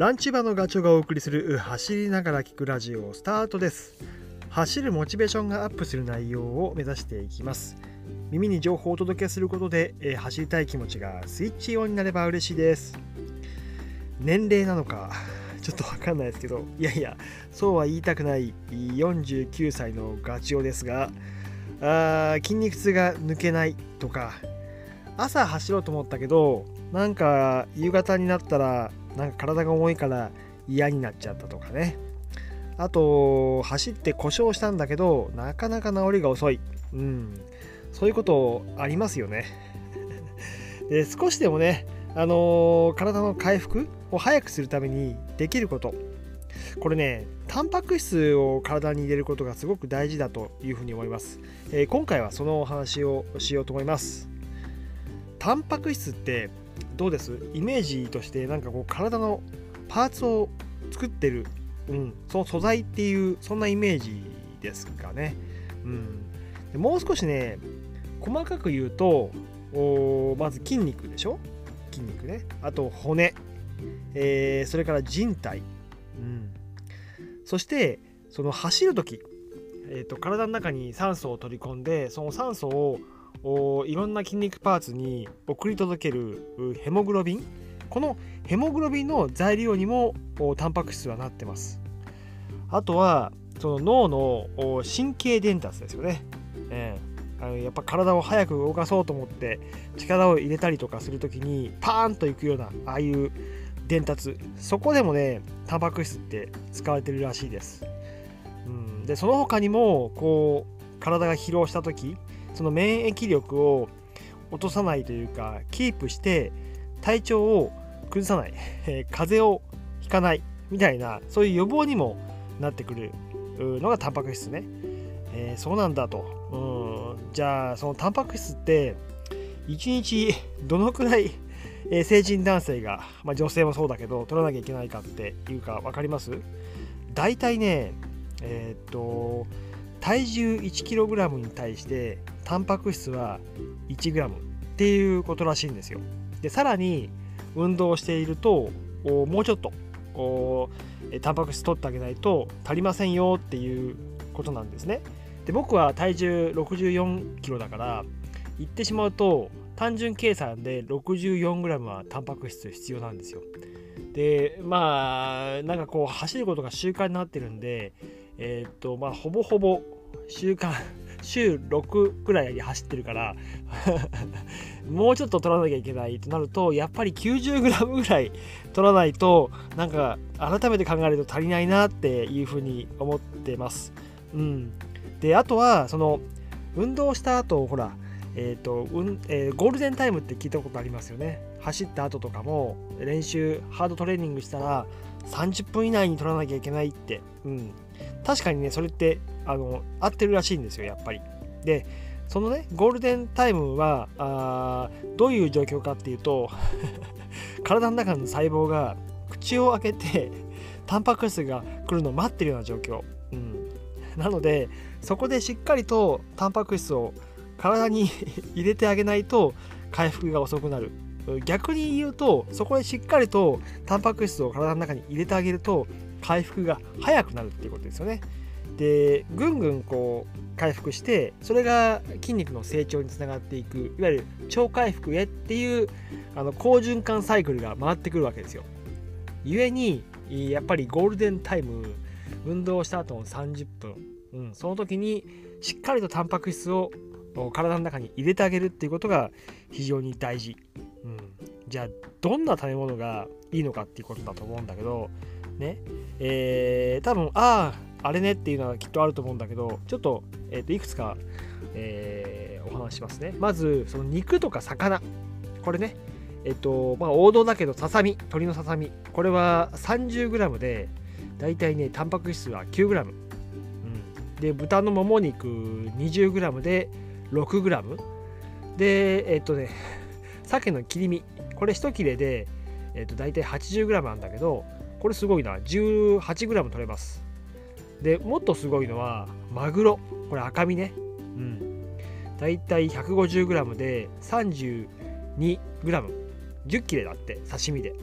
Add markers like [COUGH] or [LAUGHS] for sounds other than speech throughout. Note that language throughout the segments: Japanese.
ランチバのガチョウがお送りする走りながら聞くラジオスタートです。走るモチベーションがアップする内容を目指していきます。耳に情報をお届けすることで、え走りたい気持ちがスイッチオンになれば嬉しいです。年齢なのか [LAUGHS] ちょっとわかんないですけどいやいやそうは言いたくない49歳のガチオですがあー筋肉痛が抜けないとか朝走ろうと思ったけどなんか夕方になったらなんか体が重いから嫌になっちゃったとかね。あと走って故障したんだけどなかなか治りが遅い。うん。そういうことありますよね。[LAUGHS] で少しでもねあのー体の回復を早くするためにできること。これねタンパク質を体に入れることがすごく大事だというふうに思います、えー今回はそのお話をしようと思います。タンパク質ってどうです？イメージとしてなんかこう体のパーツを作ってる、うん、その素材っていうそんなイメージですかね、うん、でもう少しね細かく言うとおまず筋肉でしょ？筋肉ね。あと骨、えーそれから人体、うん、そしてその走る時、えー、と体の中に酸素を取り込んでその酸素をいろんな筋肉パーツに送り届けるヘモグロビン？このヘモグロビンの材料にもおタンパク質はなってます。あとはその脳の神経伝達ですよね、ええ。あのやっぱ体を早く動かそうと思って力を入れたりとかする時にパーンといくようなああいう伝達。そこでもねタンパク質って使われてるらしいです、うん、でその他にもこう体が疲労した時その免疫力を落とさないというかキープして体調を崩さない、え [LAUGHS] ー風邪をひかないみたいなそういう予防にもなってくるのがタンパク質ね、えーそうなんだと、うん、じゃあそのタンパク質って1日 [LAUGHS] どのくらい、えー成人男性が、まあ、女性もそうだけど取らなきゃいけないかっていうか分かります？大体ねえーっと体重 1kg に対してタンパク質は 1g っていうことらしいんですよ。でさらに運動しているともうちょっとタンパク質取ってあげないと足りませんよっていうことなんですね。で僕は体重 64kg だから言ってしまうと単純計算で 64g はタンパク質必要なんですよ。でまあなんかこう走ることが習慣になってるんでえーっとまあほぼほぼ週間週6くらい走ってるから [LAUGHS] もうちょっと取らなきゃいけないとなるとやっぱり 90g ぐらい取らないとなんか改めて考えると足りないなっていうふうに思ってます。うん、であとはその運動した後ほらえーとうんえーゴールデンタイムって聞いたことありますよね。走った後とかも練習ハードトレーニングしたら30分以内に取らなきゃいけないって、うん、確かにねそれってあの合ってるらしいんですよやっぱり。でそのねゴールデンタイムはあどういう状況かっていうと [LAUGHS] 体の中の細胞が口を開けてタンパク質が来るのを待ってるような状況、うん、なのでそこでしっかりとタンパク質を体に [LAUGHS] 入れてあげないと回復が遅くなる。逆に言うとそこでしっかりとタンパク質を体の中に入れてあげると回復が早くなるっていうことですよね。でぐんぐんこう回復してそれが筋肉の成長につながっていくいわゆる超回復へっていうあの好循環サイクルが回ってくるわけですよ。故にやっぱりゴールデンタイム運動した後の30分、うん、その時にしっかりとタンパク質を体の中に入れてあげるっていうことが非常に大事、うん、じゃあどんな食べ物がいいのかっていうことだと思うんだけどね。えー多分あああれねっていうのはきっとあると思うんだけどちょっと,、えーといくつか、えーお話しますね。まずその肉とか魚。これね。えっ、とまあ王道だけどささみ。鶏のささみ。これは 30g でだいたいねタンパク質は 9g、うん、で豚のもも肉 20g で 6g でえっ、とね鮭の切り身。これ1切れで、えっと大体 80g なんだけどこれすごいな。18g 取れます。でもっとすごいのはマグロ。これ赤身ね。うん。大体 150g で 32g10 切れだって刺身で、う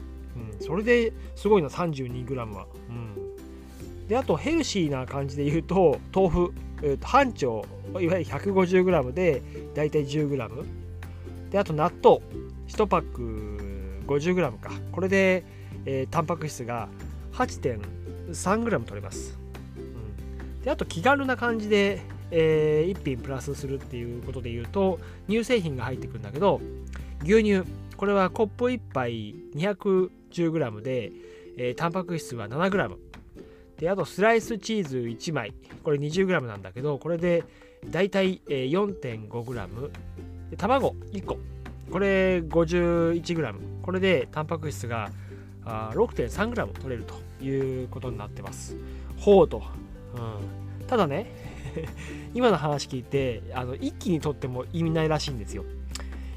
ん、それですごいな 32g は、うん、であとヘルシーな感じで言うと豆腐、えー、と半丁いわゆる 150g でだいたい 10g であと納豆。1パック 50g か。これで、えー、タンパク質が 8.3g 取れます、うん、であと気軽な感じで、えー、1品プラスするっていうことで言うと乳製品が入ってくるんだけど牛乳。これはコップ1杯 210g で、えー、タンパク質は 7g であとスライスチーズ1枚。これ 20g なんだけどこれでだいたい 4.5g 卵1個。これ 51g これでタンパク質が 6.3g 取れるということになってます。ほうと、うん、ただね [LAUGHS] 今の話聞いてあの一気にとっても意味ないらしいんですよ。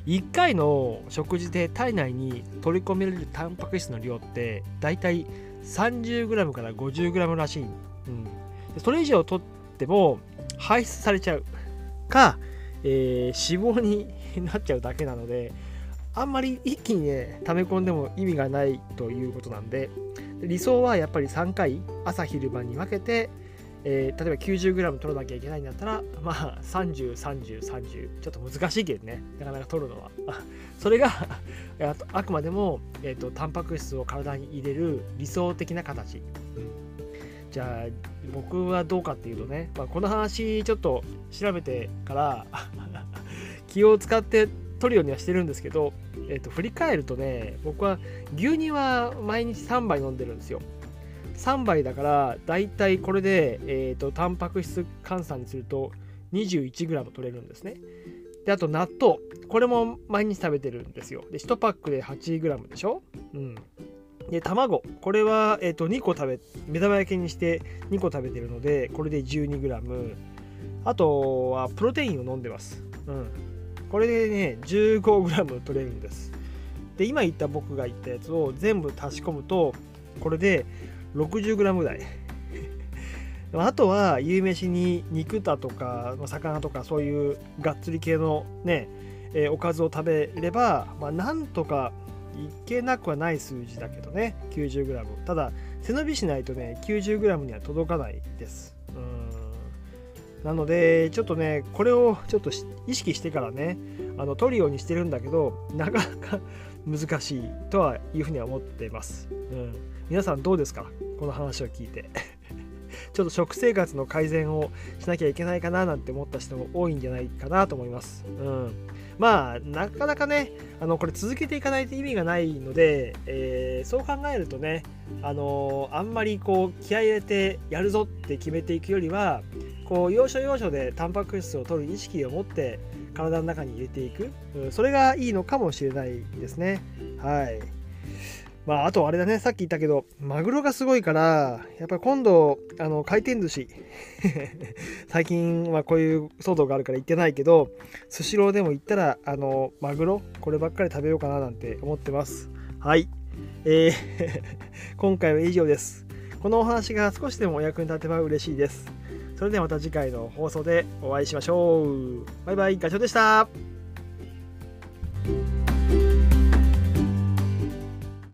1回の食事で体内に取り込めるタンパク質の量ってだいたい 30g から 50g らしい、うん、それ以上取っても排出されちゃう。か、えー、脂肪になっちゃうだけなのであんまり一気にね溜め込んでも意味がないということなんで理想はやっぱり3回朝昼晩に分けて、えー、例えば 90g 取らなきゃいけないんだったらまあ303030ちょっと難しいけどね。なかなか取るのは。[LAUGHS] それがあくまでも、えーと、タンパク質を体に入れる理想的な形、じゃあ僕はどうかっていうとね、まあ、この話ちょっと調べてから [LAUGHS] 気を使って取るようにはしてるんですけど、えー、と振り返るとね僕は牛乳は毎日3杯飲んでるんですよ。3杯だからだいたいこれで、えーと、タンパク質換算にすると 21g 取れるんですね。であと納豆。これも毎日食べてるんですよ。で1パックで 8g でしょ？うん。で卵。これは、えー、と2個食べ目玉焼きにして2個食べてるのでこれで 12g あとはプロテインを飲んでます。うん。これでね 15g 取れるんです。で今言った僕が言ったやつを全部足し込むとこれで 60g ぐらい。[LAUGHS] あとは夕飯に肉だとか魚とかそういうがっつり系のね、えー、おかずを食べれば、まあ、なんとかいけなくはない数字だけどね 90g ただ背伸びしないとね 90g には届かないです。なのでちょっとねこれをちょっと意識してからねあの取るようにしてるんだけどなかなか [LAUGHS] 難しいとはいうふうには思っています、うん、皆さんどうですか？この話を聞いて。[LAUGHS] ちょっと食生活の改善をしなきゃいけないかななんて思った人も多いんじゃないかなと思います。うん、まあなかなかねあのこれ続けていかないと意味がないので、えー、そう考えるとねあのあんまりこう気合い入れてやるぞって決めていくよりはこう要所要所でタンパク質を取る意識を持って体の中に入れていく、それがいいのかもしれないですね。はいまあ、あとあれだね、さっき言ったけど、マグロがすごいから、やっぱ今度、あの、回転寿司。[LAUGHS] 最近はこういう騒動があるから行ってないけど、スシローでも行ったら、あの、マグロ、こればっかり食べようかななんて思ってます。はい。えー [LAUGHS] 今回は以上です。このお話が少しでもお役に立てば嬉しいです。それではまた次回の放送でお会いしましょう。バイバイ、ガチョウでした。